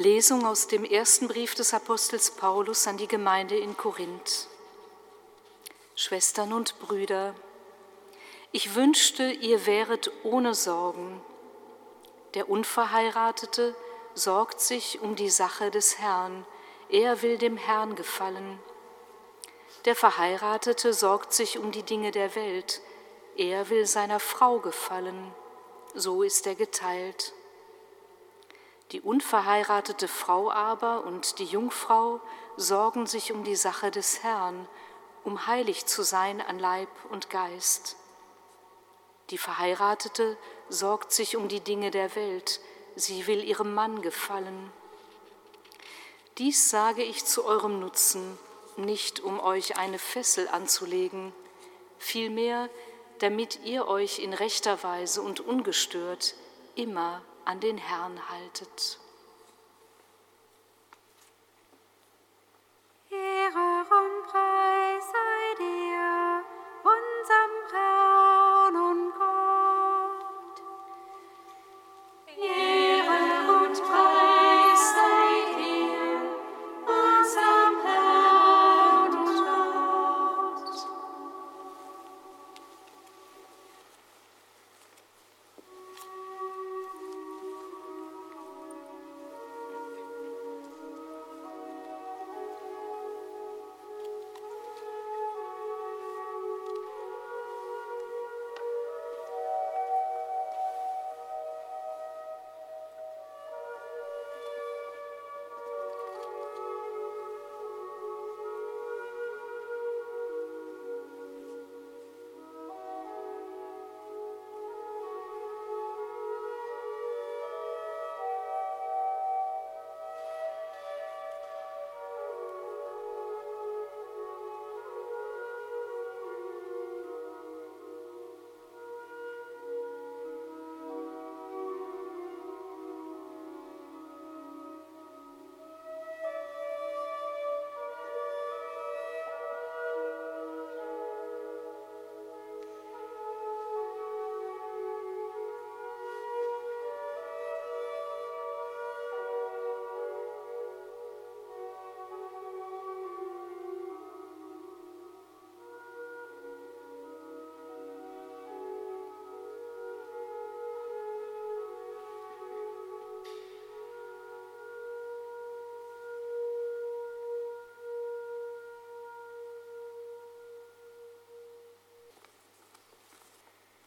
Lesung aus dem ersten Brief des Apostels Paulus an die Gemeinde in Korinth. Schwestern und Brüder, ich wünschte, ihr wäret ohne Sorgen. Der Unverheiratete sorgt sich um die Sache des Herrn, er will dem Herrn gefallen. Der Verheiratete sorgt sich um die Dinge der Welt, er will seiner Frau gefallen, so ist er geteilt. Die unverheiratete Frau aber und die Jungfrau sorgen sich um die Sache des Herrn, um heilig zu sein an Leib und Geist. Die Verheiratete sorgt sich um die Dinge der Welt, sie will ihrem Mann gefallen. Dies sage ich zu eurem Nutzen, nicht um euch eine Fessel anzulegen, vielmehr damit ihr euch in rechter Weise und ungestört immer an den Herrn haltet.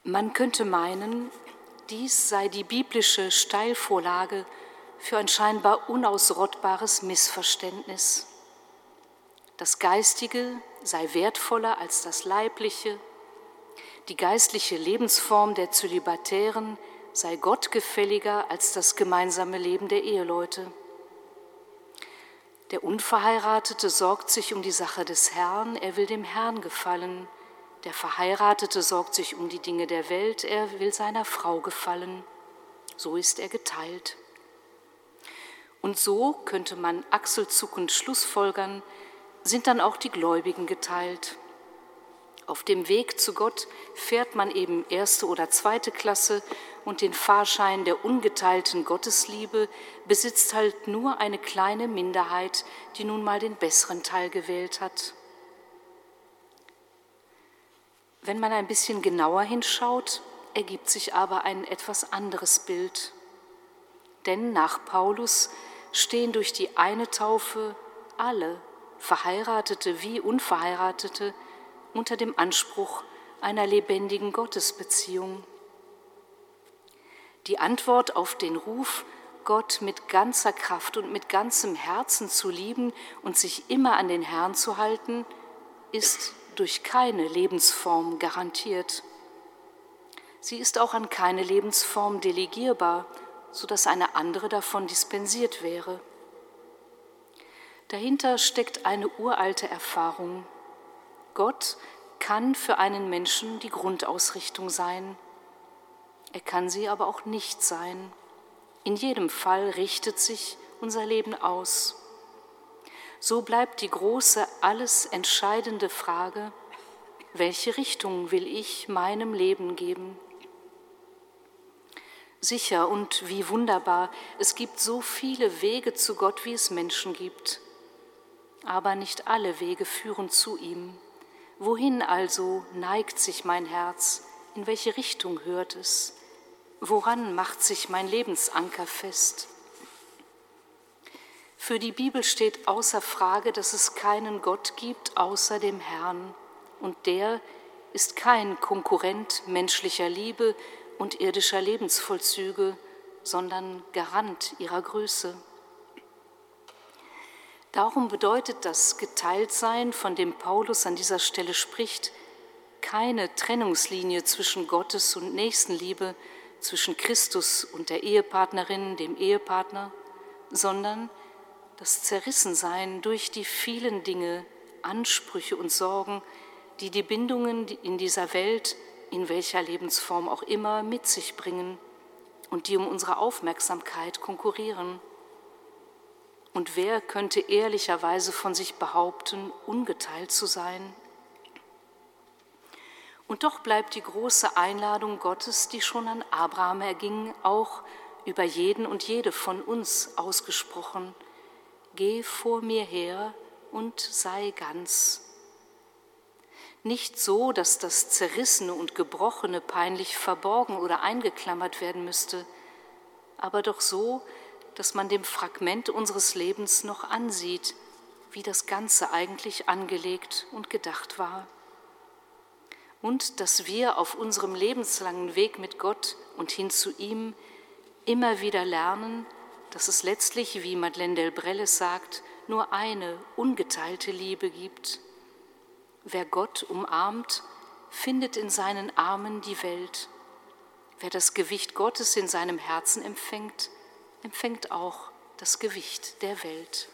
Man könnte meinen, dies sei die biblische Steilvorlage für ein scheinbar unausrottbares Missverständnis. Das Geistige sei wertvoller als das Leibliche, die geistliche Lebensform der Zölibatären sei gottgefälliger als das gemeinsame Leben der Eheleute. Der Unverheiratete sorgt sich um die Sache des Herrn, er will dem Herrn gefallen. Der Verheiratete sorgt sich um die Dinge der Welt, er will seiner Frau gefallen. So ist er geteilt. Und so könnte man achselzuckend Schlussfolgern, sind dann auch die Gläubigen geteilt. Auf dem Weg zu Gott fährt man eben erste oder zweite Klasse und den Fahrschein der ungeteilten Gottesliebe besitzt halt nur eine kleine Minderheit, die nun mal den besseren Teil gewählt hat. Wenn man ein bisschen genauer hinschaut, ergibt sich aber ein etwas anderes Bild. Denn nach Paulus stehen durch die eine Taufe alle, Verheiratete wie Unverheiratete, unter dem Anspruch einer lebendigen Gottesbeziehung. Die Antwort auf den Ruf, Gott mit ganzer Kraft und mit ganzem Herzen zu lieben und sich immer an den Herrn zu halten, ist durch keine Lebensform garantiert. Sie ist auch an keine Lebensform delegierbar, sodass eine andere davon dispensiert wäre. Dahinter steckt eine uralte Erfahrung. Gott kann für einen Menschen die Grundausrichtung sein. Er kann sie aber auch nicht sein. In jedem Fall richtet sich unser Leben aus. So bleibt die große, alles entscheidende Frage, welche Richtung will ich meinem Leben geben? Sicher und wie wunderbar, es gibt so viele Wege zu Gott, wie es Menschen gibt. Aber nicht alle Wege führen zu ihm. Wohin also neigt sich mein Herz? In welche Richtung hört es? Woran macht sich mein Lebensanker fest? Für die Bibel steht außer Frage, dass es keinen Gott gibt außer dem Herrn. Und der ist kein Konkurrent menschlicher Liebe und irdischer Lebensvollzüge, sondern Garant ihrer Größe. Darum bedeutet das Geteiltsein, von dem Paulus an dieser Stelle spricht, keine Trennungslinie zwischen Gottes und Nächstenliebe, zwischen Christus und der Ehepartnerin, dem Ehepartner, sondern das Zerrissensein durch die vielen Dinge, Ansprüche und Sorgen, die die Bindungen in dieser Welt, in welcher Lebensform auch immer, mit sich bringen und die um unsere Aufmerksamkeit konkurrieren. Und wer könnte ehrlicherweise von sich behaupten, ungeteilt zu sein? Und doch bleibt die große Einladung Gottes, die schon an Abraham erging, auch über jeden und jede von uns ausgesprochen – geh vor mir her und sei ganz. Nicht so, dass das Zerrissene und Gebrochene peinlich verborgen oder eingeklammert werden müsste, aber doch so, dass man dem Fragment unseres Lebens noch ansieht, wie das Ganze eigentlich angelegt und gedacht war. Und dass wir auf unserem lebenslangen Weg mit Gott und hin zu ihm immer wieder lernen, dass es letztlich, wie Madeleine Delbrelles sagt, nur eine ungeteilte Liebe gibt. Wer Gott umarmt, findet in seinen Armen die Welt. Wer das Gewicht Gottes in seinem Herzen empfängt, empfängt auch das Gewicht der Welt.